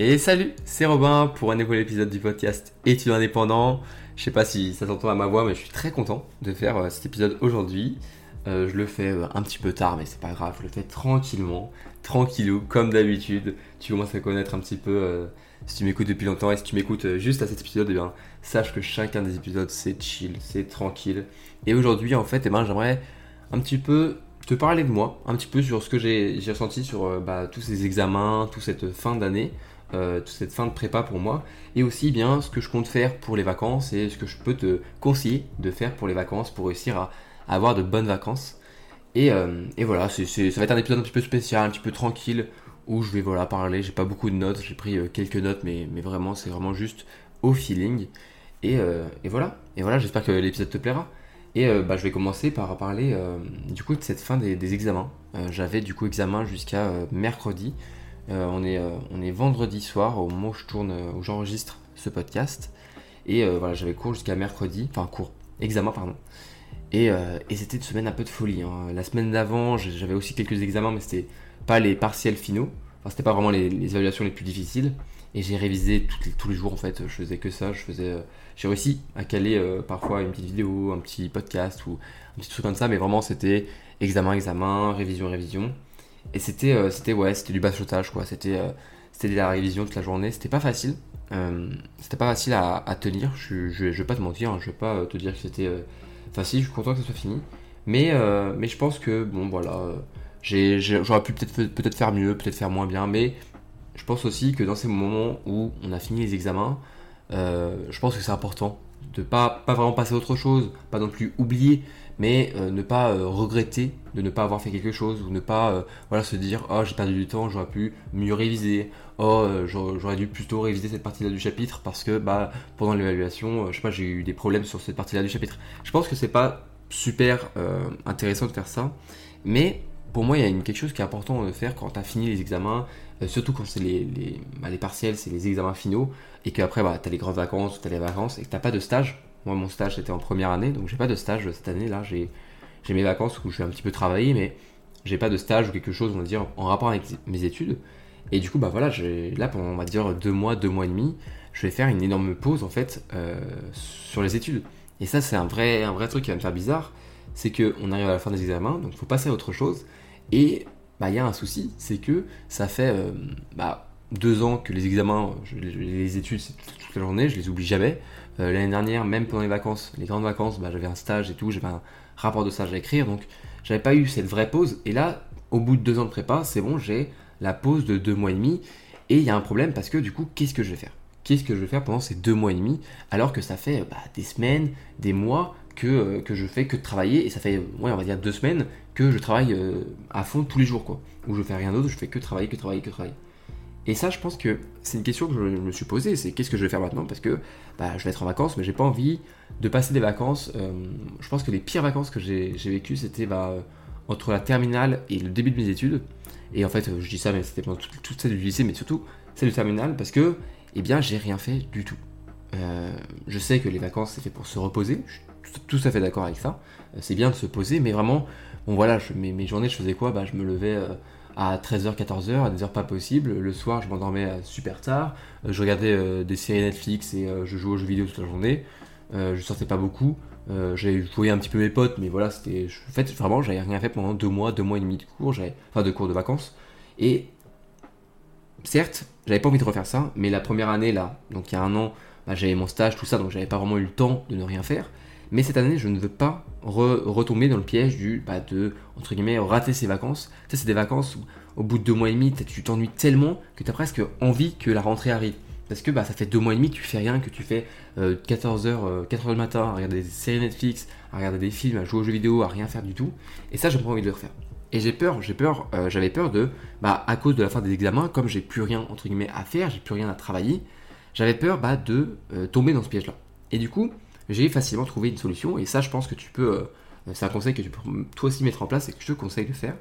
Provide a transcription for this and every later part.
Et salut, c'est Robin pour un nouvel épisode du podcast Études indépendant. Je sais pas si ça s'entend à ma voix, mais je suis très content de faire euh, cet épisode aujourd'hui. Euh, je le fais euh, un petit peu tard, mais c'est pas grave, je le fais tranquillement, tranquillou, comme d'habitude. Tu commences à connaître un petit peu si tu m'écoutes depuis longtemps et si tu m'écoutes juste à cet épisode, eh sache que chacun des épisodes c'est chill, c'est tranquille. Et aujourd'hui, en fait, eh ben, j'aimerais un petit peu te parler de moi, un petit peu sur ce que j'ai ressenti sur bah, tous ces examens, toute cette fin d'année. Euh, toute cette fin de prépa pour moi, et aussi bien ce que je compte faire pour les vacances et ce que je peux te conseiller de faire pour les vacances pour réussir à, avoir de bonnes vacances. Et, euh, voilà, ça va être un épisode un petit peu spécial, un petit peu tranquille, où je vais voilà, parler, j'ai pas beaucoup de notes, j'ai pris euh, quelques notes, mais, vraiment c'est vraiment juste au feeling. Et, voilà, et voilà j'espère que l'épisode te plaira. Et bah, je vais commencer par parler du coup de cette fin des, des examens. J'avais du coup examen jusqu'à mercredi. Euh, on, est, euh, on est vendredi soir au moment où je tourne, euh, où j'enregistre ce podcast. Et voilà, j'avais cours jusqu'à mercredi, enfin cours, examen pardon. Et, c'était une semaine un peu de folie. Hein. La semaine d'avant, j'avais aussi quelques examens, mais c'était pas les partiels finaux. Enfin, c'était pas vraiment les, évaluations les plus difficiles. Et j'ai révisé tous les jours en fait. Je faisais que ça. Je faisais, j'ai réussi à caler parfois une petite vidéo, un petit podcast ou un petit truc comme ça. Mais vraiment, c'était examen, examen, révision, révision. Et c'était, euh, c'était ouais, c'était du bachotage quoi. C'était, euh, c'était de la révision toute la journée. C'était pas facile. Euh, c'était pas facile à, tenir. Je, je, vais pas te mentir. Hein. je vais pas te dire que c'était facile. Je suis content que ça soit fini. Mais, mais je pense que bon voilà, j'aurais pu peut-être peut-être faire mieux, peut-être faire moins bien. Mais je pense aussi que dans ces moments où on a fini les examens, je pense que c'est important de pas pas vraiment passer à autre chose, pas non plus oublier, mais euh, ne pas euh, regretter de ne pas avoir fait quelque chose ou ne pas euh, voilà se dire oh j'ai perdu du temps j'aurais pu mieux réviser. Oh j'aurais dû plutôt réviser cette partie là du chapitre parce que bah pendant l'évaluation je sais pas j'ai eu des problèmes sur cette partie là du chapitre. Je pense que c'est pas super intéressant de faire ça mais pour moi il y a une, quelque chose qui est important de faire quand tu as fini les examens surtout quand c'est les, bah, les, partiels c'est les examens finaux et qu'après bah, tu as les grandes vacances tu as les vacances et que tu pas de stage moi, mon stage, c'était en première année, donc j'ai pas de stage cette année. Là, j'ai mes vacances où je vais un petit peu travailler, mais j'ai pas de stage ou quelque chose, on va dire, en rapport avec mes études. Et du coup, bah voilà, là, pendant, on va dire, deux mois, deux mois et demi, je vais faire une énorme pause, en fait, euh, sur les études. Et ça, c'est un vrai, un vrai truc qui va me faire bizarre. C'est qu'on arrive à la fin des examens, donc il faut passer à autre chose. Et bah, y a un souci, c'est que ça fait euh, bah, deux ans que les examens, les études, c'est toute la journée, je les oublie jamais. Euh, l'année dernière, même pendant les vacances, les grandes vacances, bah, j'avais un stage et tout, j'avais un rapport de stage à écrire, donc j'avais pas eu cette vraie pause. Et là, au bout de deux ans de prépa, c'est bon, j'ai la pause de deux mois et demi. Et il y a un problème parce que du coup, qu'est-ce que je vais faire? Qu'est-ce que je vais faire pendant ces deux mois et demi? Alors que ça fait bah, des semaines, des mois que, euh, que je fais que de travailler et ça fait, ouais, on va dire deux semaines que je travaille euh, à fond tous les jours quoi. Où je fais rien d'autre, je fais que travailler, que travailler, que travailler. Et ça, je pense que c'est une question que je me suis posée, c'est qu'est-ce que je vais faire maintenant? Parce que bah, je vais être en vacances, mais j'ai pas envie de passer des vacances. Euh, je pense que les pires vacances que j'ai vécues, c'était bah, entre la terminale et le début de mes études. Et en fait, je dis ça, mais c'était pendant toute, celle du lycée, mais surtout celle du terminale, parce que, eh bien, j'ai rien fait du tout. Je sais que les vacances, c'est fait pour se reposer. Tout à fait d'accord avec ça. Euh, c'est bien de se poser, mais vraiment, bon voilà, mes, journées, je faisais quoi? Bah, Je me levais à 13h, 14h, à des heures pas possibles. Le soir, je m'endormais super tard. Euh, je regardais euh, des séries Netflix et euh, je jouais aux jeux vidéo toute la journée. je sortais pas beaucoup. j'ai joué un petit peu mes potes, mais voilà, c'était. En fait, vraiment, j'avais rien fait pendant deux mois, deux mois et demi de cours, enfin de cours de vacances. Et certes, j'avais pas envie de refaire ça, mais la première année là, donc il y a un an, bah, j'avais mon stage, tout ça, donc j'avais pas vraiment eu le temps de ne rien faire. Mais cette année, je ne veux pas retomber dans le piège du bah, de rater ses vacances. Tu c'est des vacances où au bout de deux mois et demi, tu t'ennuies tellement que tu as presque envie que la rentrée arrive. Parce que bah, ça fait deux mois et demi, tu fais rien, que tu fais 14h, euh, 4h euh, du matin à regarder des séries Netflix, à regarder des films, à jouer aux jeux vidéo, à rien faire du tout. Et ça, j'ai pas envie de le refaire. Et j'ai peur, j'ai peur, euh, j'avais peur de, bah, à cause de la fin des examens, comme j'ai plus rien entre guillemets à faire, j'ai plus rien à travailler, j'avais peur bah, de tomber dans ce piège-là. Et du coup, j'ai facilement trouvé une solution. Et ça, je pense que tu peux. Euh, c'est un conseil que tu peux toi aussi mettre en place et que je te conseille de faire.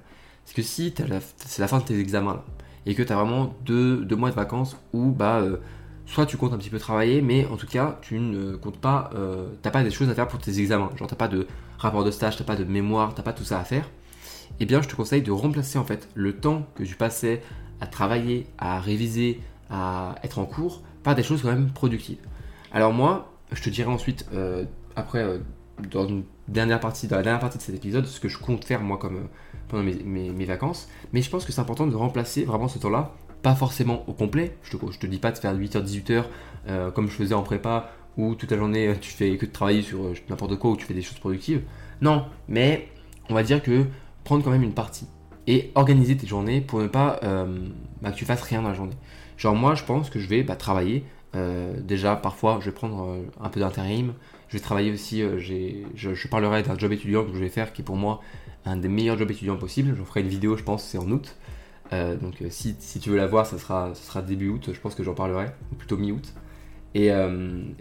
C'est que si c'est la fin de tes examens et que tu as vraiment deux, mois de vacances où bah, euh, soit tu comptes un petit peu travailler, mais en tout cas, tu ne comptes pas, euh, t'as pas des choses à faire pour tes examens. Genre, t'as pas de rapport de stage, t'as pas de mémoire, t'as pas tout ça à faire. Eh bien, je te conseille de remplacer en fait le temps que tu passais à travailler, à réviser, à être en cours par des choses quand même productives. Alors moi, je te dirai ensuite, euh, après, euh, dans une dernière partie, dans la dernière partie de cet épisode, ce que je compte faire moi comme euh, pendant mes, vacances. Mais je pense que c'est important de remplacer vraiment ce temps-là, pas forcément au complet. Je te, je te dis pas de faire 8h, 18h comme je faisais en prépa, où toute la journée tu fais que de travailler sur n'importe quoi, ou tu fais des choses productives. Non, mais on va dire que prendre quand même une partie et organiser tes journées pour ne pas bah, que tu fasses rien dans la journée. Genre moi je pense que je vais bah, travailler déjà, parfois, je vais prendre euh, un peu d'intérim. Je vais travailler aussi, euh, je, parlerai d'un job étudiant que je vais faire qui est pour moi un des meilleurs jobs étudiants possibles. Je ferai une vidéo, je pense, c'est en août. donc si, tu veux la voir, ça sera, début août, je pense que j'en parlerai, ou plutôt mi-août. Et,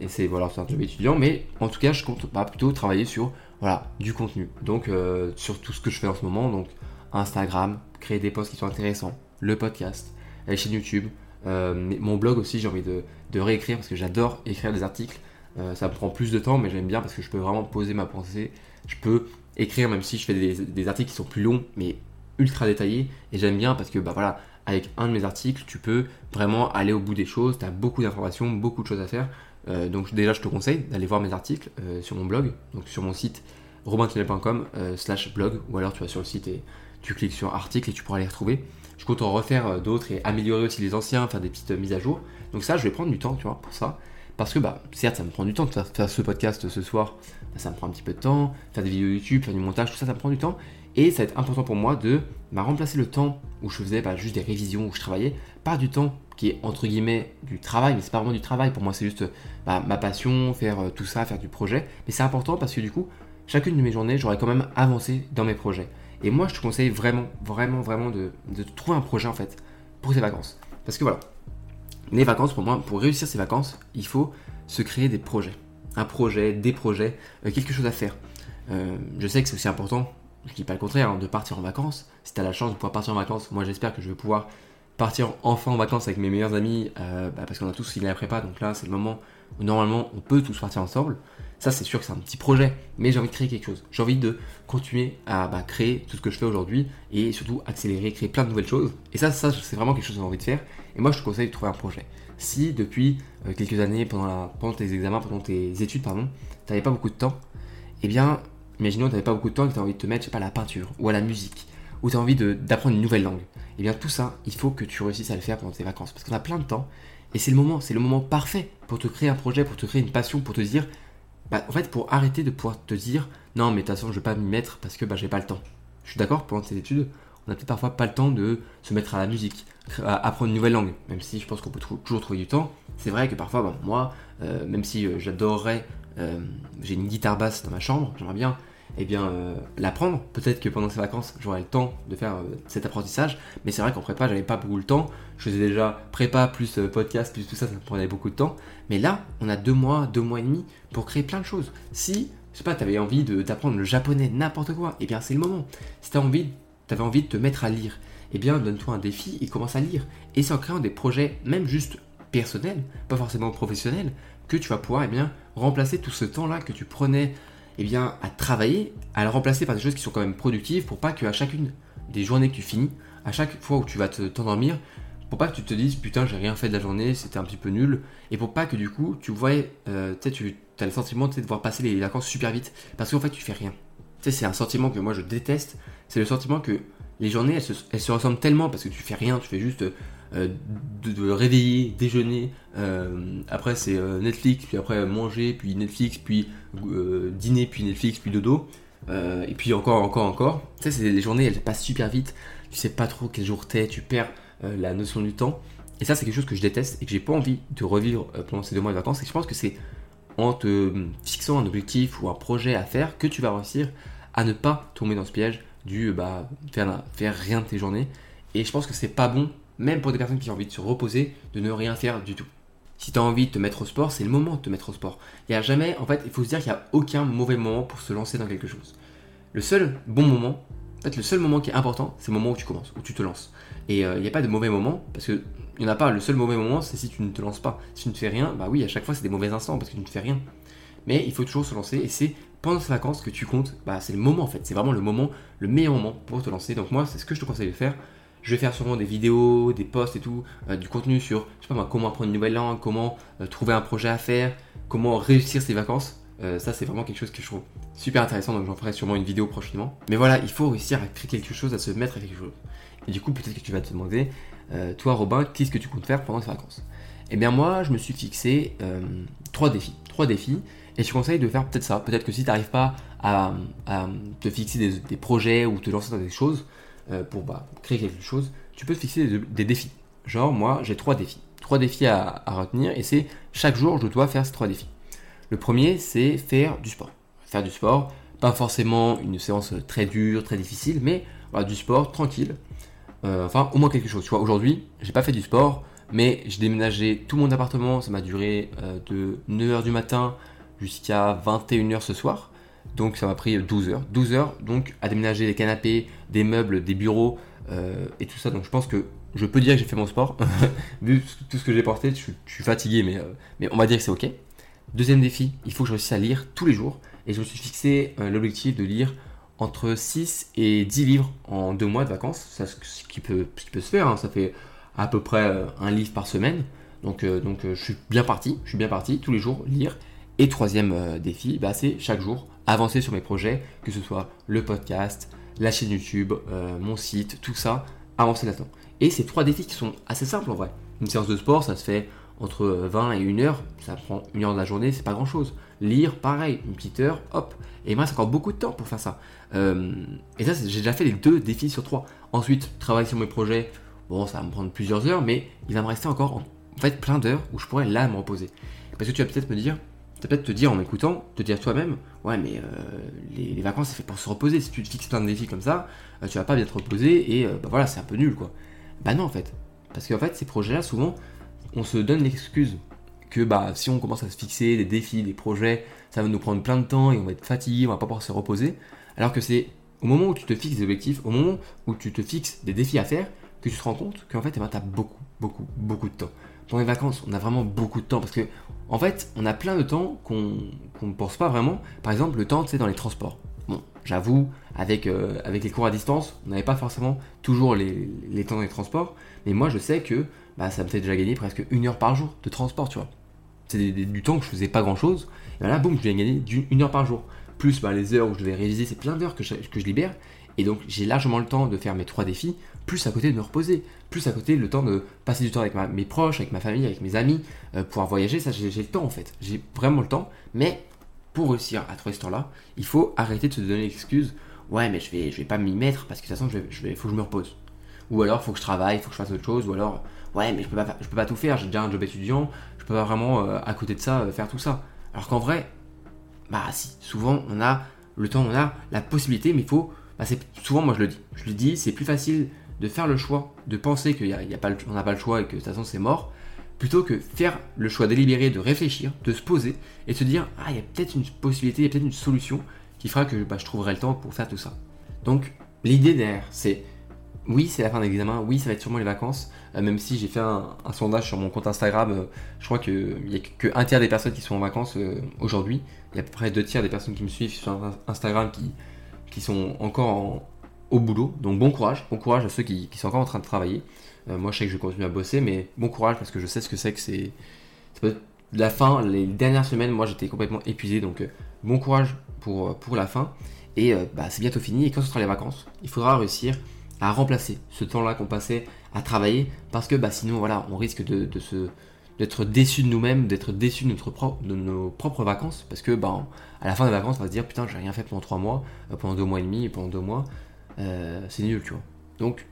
c'est voilà, un job étudiant, mais en tout cas, je compte pas plutôt travailler sur voilà, du contenu. Donc sur tout ce que je fais en ce moment, donc Instagram, créer des posts qui sont intéressants, le podcast, la chaîne YouTube, mon blog aussi, j'ai envie de, réécrire parce que j'adore écrire des articles. Euh, ça me prend plus de temps, mais j'aime bien parce que je peux vraiment poser ma pensée. Je peux écrire, même si je fais des, articles qui sont plus longs, mais ultra détaillés. Et j'aime bien parce que, bah voilà, avec un de mes articles, tu peux vraiment aller au bout des choses. Tu as beaucoup d'informations, beaucoup de choses à faire. Euh, donc, déjà, je te conseille d'aller voir mes articles euh, sur mon blog, donc sur mon site robintunnel.com slash blog, ou alors tu vas sur le site et tu cliques sur articles et tu pourras les retrouver. Je compte en refaire d'autres et améliorer aussi les anciens, faire des petites mises à jour. Donc ça, je vais prendre du temps, tu vois, pour ça. Parce que, bah, certes, ça me prend du temps de faire, ce podcast ce soir. Bah, ça me prend un petit peu de temps. Faire des vidéos YouTube, faire du montage, tout ça, ça me prend du temps. Et ça va être important pour moi de bah, remplacer le temps où je faisais bah, juste des révisions, où je travaillais, par du temps qui est entre guillemets du travail, mais c'est pas vraiment du travail. Pour moi, c'est juste ma passion, faire euh, tout ça, faire du projet. Mais c'est important parce que du coup, chacune de mes journées, j'aurais quand même avancé dans mes projets. Et moi, je te conseille vraiment, vraiment, vraiment de, de trouver un projet en fait pour tes vacances. Parce que voilà, les vacances, pour moi, pour réussir ces vacances, il faut se créer des projets. Un projet, des projets, euh, quelque chose à faire. Euh, je sais que c'est aussi important, je dis pas le contraire, hein, de partir en vacances. Si tu as la chance de pouvoir partir en vacances, moi j'espère que je vais pouvoir partir enfin en vacances avec mes meilleurs amis, euh, bah, parce qu'on a tous fini la prépa, donc là c'est le moment où normalement on peut tous partir ensemble. Ça c'est sûr que c'est un petit projet, mais j'ai envie de créer quelque chose. J'ai envie de continuer à bah, créer tout ce que je fais aujourd'hui et surtout accélérer, créer plein de nouvelles choses. Et ça, ça c'est vraiment quelque chose que j'ai envie de faire. Et moi je te conseille de trouver un projet. Si depuis euh, quelques années, pendant, pendant tes examens, pendant tes études, pardon, tu n'avais pas beaucoup de temps, eh bien, imaginons que tu n'avais pas beaucoup de temps et que tu as envie de te mettre, à la peinture ou à la musique, ou tu as envie d'apprendre une nouvelle langue. Eh bien, tout ça, il faut que tu réussisses à le faire pendant tes vacances. Parce qu'on a plein de temps et c'est le moment, c'est le moment parfait pour te créer un projet, pour te créer une passion, pour te dire, bah, en fait, pour arrêter de pouvoir te dire, non, mais de toute façon, je vais pas m'y mettre parce que bah, j'ai pas le temps. Je suis d'accord, pendant tes études, on n'a peut-être parfois pas le temps de se mettre à la musique, à apprendre une nouvelle langue, même si je pense qu'on peut toujours trouver du temps. C'est vrai que parfois, bon, moi, euh, même si euh, j'adorerais, euh, j'ai une guitare basse dans ma chambre, j'aimerais bien eh bien, l'apprendre. Peut-être que pendant ces vacances, j'aurai le temps de faire cet apprentissage, mais c'est vrai qu'en prépa, j'avais pas beaucoup le temps. Je faisais déjà prépa plus podcast plus tout ça, ça me prenait beaucoup de temps. Mais là, on a deux mois, deux mois et demi pour créer plein de choses. Si, je sais pas, tu avais envie d'apprendre le japonais, n'importe quoi, eh bien, c'est le moment. Si tu as envie tu avais envie de te mettre à lire, eh bien donne-toi un défi et commence à lire. Et c'est en créant des projets, même juste personnels, pas forcément professionnels, que tu vas pouvoir eh bien, remplacer tout ce temps-là que tu prenais eh bien, à travailler, à le remplacer par des choses qui sont quand même productives pour pas qu'à chacune des journées que tu finis, à chaque fois où tu vas t'endormir, pour pas que tu te dises putain j'ai rien fait de la journée, c'était un petit peu nul, et pour pas que du coup tu vois, euh, tu as le sentiment de voir passer les vacances super vite, parce qu'en fait tu fais rien. Tu sais, c'est un sentiment que moi je déteste, c'est le sentiment que les journées, elles se, ressemblent tellement parce que tu fais rien, tu fais juste euh, de, réveiller, déjeuner, euh, après c'est euh, Netflix, puis après manger, puis Netflix, puis dîner, puis Netflix, puis dodo, et puis encore, encore, encore. Tu sais, les journées, elles passent super vite, tu sais pas trop quel jour t'es, tu perds la notion du temps. Et ça, c'est quelque chose que je déteste et que j'ai pas envie de revivre pendant ces deux mois de vacances. Et je pense que c'est en te fixant un objectif ou un projet à faire que tu vas réussir à ne pas tomber dans ce piège du bah, faire, faire rien de tes journées. Et je pense que c'est pas bon, même pour des personnes qui ont envie de se reposer, de ne rien faire du tout. Si tu as envie de te mettre au sport, c'est le moment de te mettre au sport. Il n'y a jamais, en fait, il faut se dire qu'il n'y a aucun mauvais moment pour se lancer dans quelque chose. Le seul bon moment, en fait, le seul moment qui est important, c'est le moment où tu commences, où tu te lances. Et euh, il n'y a pas de mauvais moment, parce que il n'y en a pas. Le seul mauvais moment, c'est si tu ne te lances pas. Si tu ne fais rien, bah oui, à chaque fois, c'est des mauvais instants, parce que tu ne fais rien. Mais il faut toujours se lancer, et c'est pendant ces vacances que tu comptes, bah, c'est le moment en fait. C'est vraiment le moment, le meilleur moment pour te lancer. Donc moi, c'est ce que je te conseille de faire. Je vais faire sûrement des vidéos, des posts et tout, euh, du contenu sur, je sais pas moi, comment apprendre une nouvelle langue, comment euh, trouver un projet à faire, comment réussir ses vacances. Euh, ça, c'est vraiment quelque chose que je trouve super intéressant, donc j'en ferai sûrement une vidéo prochainement. Mais voilà, il faut réussir à créer quelque chose, à se mettre à quelque chose. Et du coup, peut-être que tu vas te demander, toi Robin, qu'est-ce que tu comptes faire pendant tes vacances? Eh bien moi, je me suis fixé trois défis. Trois défis. Et je te conseille de faire peut-être ça. Peut-être que si tu n'arrives pas à, te fixer des, projets ou te lancer dans des choses pour bah, créer quelque chose, tu peux te fixer des, défis. Genre, moi, j'ai trois défis. Trois défis à, retenir et c'est chaque jour, je dois faire ces trois défis. Le premier, c'est faire du sport. Faire du sport, pas forcément une séance très dure, très difficile, mais du sport tranquille. Euh, enfin, au moins quelque chose. Tu vois, aujourd'hui, j'ai pas fait du sport, mais j'ai déménagé tout mon appartement. Ça m'a duré euh, de 9h du matin jusqu'à 21h ce soir. Donc ça m'a pris 12 heures. 12 heures donc à déménager des canapés, des meubles, des bureaux, euh, et tout ça. Donc je pense que je peux dire que j'ai fait mon sport. Vu tout ce que j'ai porté, je, suis fatigué, mais, euh, mais on va dire que c'est ok. Deuxième défi, il faut que je réussisse à lire tous les jours. Et je me suis fixé euh, l'objectif de lire entre 6 et 10 livres en deux mois de vacances. Ça, ce, qui peut, ce qui peut se faire, hein. ça fait à peu près un livre par semaine. Donc, donc je suis bien parti, je suis bien parti tous les jours lire. Et troisième défi, bah, c'est chaque jour avancer sur mes projets, que ce soit le podcast, la chaîne YouTube, euh, mon site, tout ça, avancer là-dedans. Et ces trois défis qui sont assez simples en vrai. Une séance de sport, ça se fait entre 20 et 1 heure, ça prend une heure de la journée, c'est pas grand chose. Lire, pareil, une petite heure, hop. Et moi, c'est encore beaucoup de temps pour faire ça. Euh, et ça, j'ai déjà fait les deux défis sur trois. Ensuite, travailler sur mes projets, bon, ça va me prendre plusieurs heures, mais il va me rester encore en fait plein d'heures où je pourrais là me reposer. Parce que tu vas peut-être me dire, peut-être te dire en m'écoutant, te dire toi-même, ouais mais euh, les, vacances c'est fait pour se reposer, si tu te fixes plein de défis comme ça, euh, tu vas pas bien te reposer et euh, bah voilà c'est un peu nul quoi. Bah non en fait, parce qu'en fait ces projets-là souvent on se donne l'excuse que bah si on commence à se fixer des défis, des projets, ça va nous prendre plein de temps et on va être fatigué, on va pas pouvoir se reposer, alors que c'est au moment où tu te fixes des objectifs, au moment où tu te fixes des défis à faire, que tu te rends compte qu'en fait eh ben, tu as beaucoup, beaucoup, beaucoup de temps. Pendant les vacances, on a vraiment beaucoup de temps parce que en fait, on a plein de temps qu'on ne pense pas vraiment. Par exemple, le temps, c'est dans les transports. Bon, j'avoue, avec, euh, avec les cours à distance, on n'avait pas forcément toujours les, temps dans les transports. Mais moi, je sais que bah, ça me fait déjà gagner presque une heure par jour de transport, tu vois. C'est du temps que je faisais pas grand chose. Et là, boum, je viens gagner une heure par jour. Plus bah, les heures où je devais réviser, c'est plein d'heures que je libère. Et donc j'ai largement le temps de faire mes trois défis, plus à côté de me reposer, plus à côté le temps de passer du temps avec mes proches, avec ma famille, avec mes amis, euh, pouvoir voyager, ça j'ai le temps en fait. J'ai vraiment le temps, mais pour réussir à trouver ce temps-là, il faut arrêter de se donner l'excuse, ouais mais je vais, je vais pas m'y mettre parce que de toute façon je faut que je me repose. Ou alors faut que je travaille, faut que je fasse autre chose, ou alors ouais mais je peux pas, je peux pas tout faire, j'ai déjà un job étudiant, je peux pas vraiment euh, à côté de ça euh, faire tout ça. Alors qu'en vrai, bah si, souvent on a le temps, on a la possibilité, mais il faut bah, souvent moi je le dis. Je le dis, c'est plus facile de faire le choix, de penser qu'on n'a pas le choix et que de toute façon c'est mort, plutôt que faire le choix délibéré de réfléchir, de se poser et de se dire ah il y a peut-être une possibilité, il y a peut-être une solution qui fera que bah, je trouverai le temps pour faire tout ça. Donc l'idée derrière c'est oui c'est la fin d'examen, oui ça va être sûrement les vacances, euh, même si j'ai fait un, sondage sur mon compte Instagram, euh, je crois qu'il n'y a qu'un tiers des personnes qui sont en vacances euh, aujourd'hui, il y a à peu près deux tiers des personnes qui me suivent sur Instagram qui qui sont encore au boulot. Donc bon courage, bon courage à ceux qui, sont encore en train de travailler. Euh, moi je sais que je vais continuer à bosser, mais bon courage parce que je sais ce que c'est que c'est... La fin, les dernières semaines, moi j'étais complètement épuisé, donc euh, bon courage pour, euh, pour la fin. Et bah, c'est bientôt fini, et quand ce sera les vacances, il faudra réussir à remplacer ce temps-là qu'on passait à travailler, parce que bah, sinon voilà, on risque de, de se d'être déçu de nous-mêmes, d'être déçu de, nos propres vacances, parce que ben, à la fin des vacances, on va se dire putain, j'ai rien fait pendant trois mois, euh, pendant deux mois et demi, pendant deux mois, euh, c'est nul, tu vois. Donc,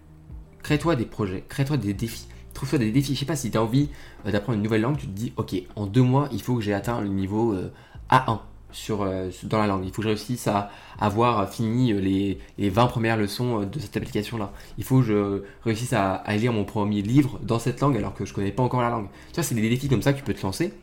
crée-toi des projets, crée-toi des défis, trouve-toi des défis. Je sais pas si tu as envie euh, d'apprendre une nouvelle langue, tu te dis ok, en deux mois, il faut que j'ai atteint le niveau A1 sur, euh, dans la langue. Il faut que je réussisse à avoir fini euh, les, les 20 premières leçons euh, de cette application-là. Il faut que je réussisse à, lire mon premier livre dans cette langue alors que je connais pas encore la langue. Tu vois, c'est des défis comme ça que tu peux te lancer.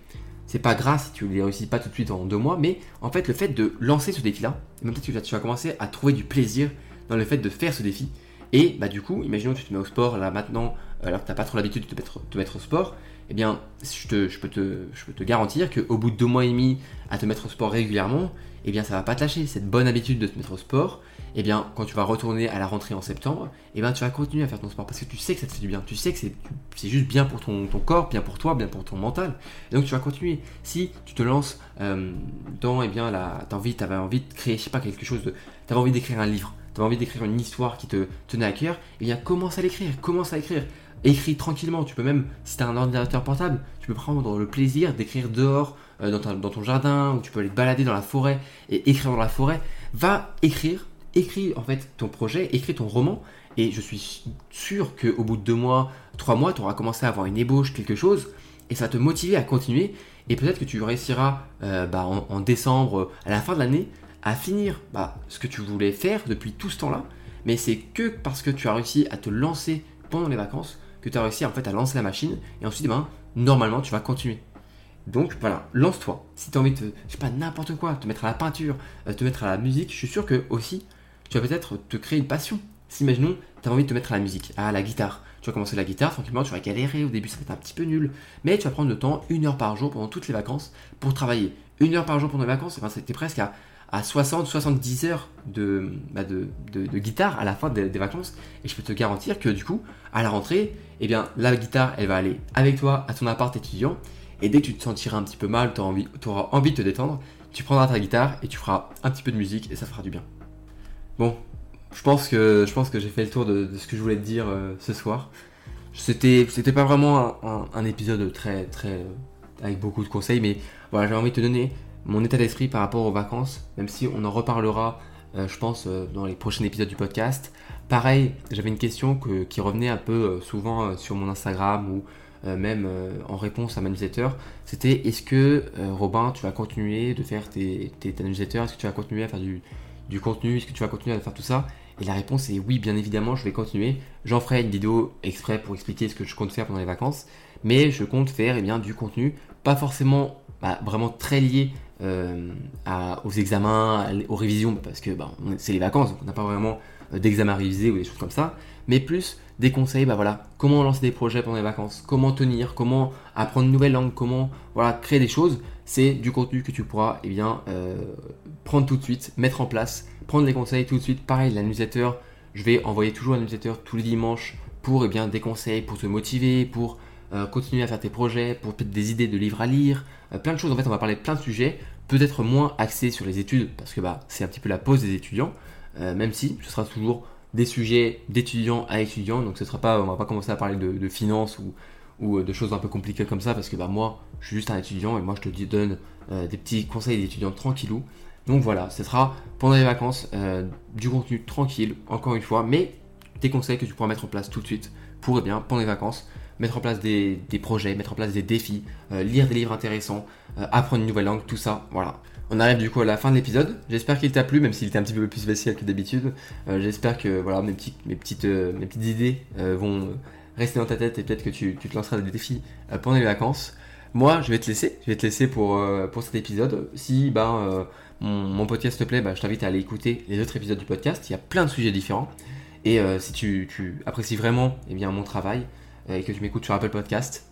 C'est pas grave si tu les réussis pas tout de suite en deux mois, mais en fait, le fait de lancer ce défi-là, peut-être que tu vas commencer à trouver du plaisir dans le fait de faire ce défi. Et bah du coup, imaginons que tu te mets au sport là maintenant, alors que tu n'as pas trop l'habitude de te mettre, te mettre au sport, eh bien, je, peux te, je peux te garantir qu'au bout de deux mois et demi à te mettre au sport régulièrement, eh bien, ça va pas te lâcher. Cette bonne habitude de te mettre au sport, eh bien, quand tu vas retourner à la rentrée en septembre, eh bien, tu vas continuer à faire ton sport parce que tu sais que ça te fait du bien. Tu sais que c'est juste bien pour ton, corps, bien pour toi, bien pour ton mental. Donc, tu vas continuer. Si tu te lances euh, dans, eh bien, la, as envie, avais envie de créer, je sais pas, quelque chose de, avais envie d'écrire un livre, tu avais envie d'écrire une histoire qui te tenait à cœur, eh bien, commence à l'écrire, commence à écrire. Écris tranquillement, tu peux même, si tu as un ordinateur portable, tu peux prendre le plaisir d'écrire dehors, euh, dans, ton jardin, ou tu peux aller te balader dans la forêt et écrire dans la forêt. Va écrire écris en fait ton projet, écris ton roman, et je suis sûr qu'au bout de deux mois, trois mois, tu auras commencé à avoir une ébauche, quelque chose, et ça va te motiver à continuer, et peut-être que tu réussiras euh, bah, en, décembre, à la fin de l'année, à finir bah, ce que tu voulais faire depuis tout ce temps-là, mais c'est que parce que tu as réussi à te lancer pendant les vacances que tu as réussi en fait à lancer la machine, et ensuite, ben, normalement, tu vas continuer. Donc voilà, lance-toi. Si tu as envie de, je sais pas, n'importe quoi, te mettre à la peinture, euh, te mettre à la musique, je suis sûr que aussi tu vas peut-être te créer une passion. Si imaginons, tu as envie de te mettre à la musique, à la guitare. Tu vas commencer la guitare, tranquillement, tu vas galérer, au début ça va être un petit peu nul, mais tu vas prendre le temps, une heure par jour pendant toutes les vacances, pour travailler. Une heure par jour pendant les vacances, eh ben, c'était presque à, à 60-70 heures bah, de, de, guitare à la fin des, vacances. Et je peux te garantir que du coup, à la rentrée, eh bien, la guitare, elle va aller avec toi à ton appart étudiant. Et dès que tu te sentiras un petit peu mal, tu auras envie, envie de te détendre, tu prendras ta guitare et tu feras un petit peu de musique et ça fera du bien. Bon, je pense que, je pense que j'ai fait le tour de, ce que je voulais te dire euh, ce soir. C'était, c'était pas vraiment un, épisode très, très, euh, avec beaucoup de conseils, mais voilà, j'ai envie de te donner mon état d'esprit par rapport aux vacances, même si on en reparlera, euh, je pense, dans les prochains épisodes du podcast. Pareil, j'avais une question qui revenait un peu souvent sur mon Instagram ou même en réponse à ma newsletter. C'était est-ce que Robin, tu vas continuer de faire tes, tes, newsletters Est-ce que tu vas continuer à faire du, du contenu? Est-ce que tu vas continuer à faire tout ça? Et la réponse est oui, bien évidemment, je vais continuer. J'en ferai une vidéo exprès pour expliquer ce que je compte faire pendant les vacances. Mais je compte faire eh bien, du contenu, pas forcément bah, vraiment très lié euh, aux examens, aux révisions, parce que bah, c'est les vacances, donc on n'a pas vraiment euh, d'examen révisé ou des choses comme ça, mais plus des conseils, bah voilà, comment lancer des projets pendant les vacances, comment tenir, comment apprendre une nouvelle langue, comment voilà, créer des choses, c'est du contenu que tu pourras eh bien, euh, prendre tout de suite, mettre en place, prendre les conseils tout de suite. Pareil, la newsletter, je vais envoyer toujours la newsletter tous les dimanches pour eh bien, des conseils, pour te motiver, pour continuer à faire tes projets, pour peut-être des idées de livres à lire, plein de choses. En fait, on va parler de plein de sujets, peut-être moins axés sur les études, parce que bah, c'est un petit peu la pause des étudiants, même si ce sera toujours des sujets d'étudiants à étudiants. Donc ce sera pas, on va pas commencer à parler de, finances ou, euh, de choses un peu compliquées comme ça parce que bah, moi je suis juste un étudiant et moi je te donne euh, des petits conseils d'étudiants tranquillou. Donc voilà, ce sera pendant les vacances euh, du contenu tranquille, encore une fois, mais des conseils que tu pourras mettre en place tout de suite pour eh bien pendant les vacances mettre en place des, projets, mettre en place des défis, lire des livres intéressants, apprendre une nouvelle langue, tout ça, voilà. On arrive du coup à la fin de l'épisode. J'espère qu'il t'a plu, même s'il était un petit peu plus spécial que d'habitude. Euh, j'espère que voilà, mes, mes, petites, euh, mes petites idées euh, vont rester dans ta tête et peut-être que tu, te lanceras des défis pendant les vacances. Moi, je vais te laisser. Je vais te laisser pour, pour cet épisode. Si ben, mon, podcast te plaît, bah, je t'invite à aller écouter les autres épisodes du podcast. Il y a plein de sujets différents. Et si tu, apprécies vraiment eh bien, mon travail et que tu m'écoutes sur Apple Podcast,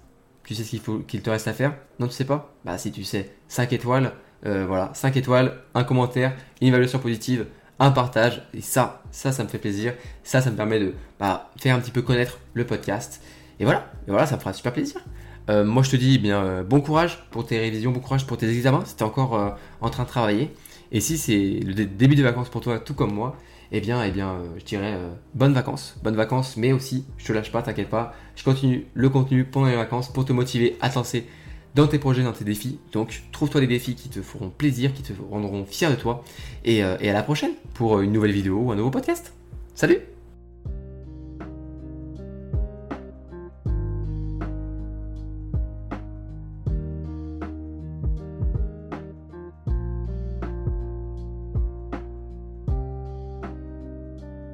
tu sais ce qu'il faut qu'il te reste à faire? Non, tu sais pas? Bah si tu sais, 5 étoiles euh, voilà, 5 étoiles, un commentaire, une évaluation positive, un partage. Et ça, ça, ça me fait plaisir. Ça, ça me permet de bah, faire un petit peu connaître le podcast. Et voilà, et voilà, ça me fera super plaisir. Euh, moi, je te dis eh bien euh, bon courage pour tes révisions, bon courage pour tes examens. Si tu es encore en train de travailler. Et si c'est le début de vacances pour toi, tout comme moi, eh bien, eh bien, je dirais bonnes vacances, bonnes vacances, mais aussi, je te lâche pas, t'inquiète pas, je continue le contenu pendant les vacances pour te motiver à te lancer dans tes projets, dans tes défis. Donc trouve-toi des défis qui te feront plaisir, qui te rendront fier de toi. Et, euh, et à la prochaine pour une nouvelle vidéo ou un nouveau podcast. Salut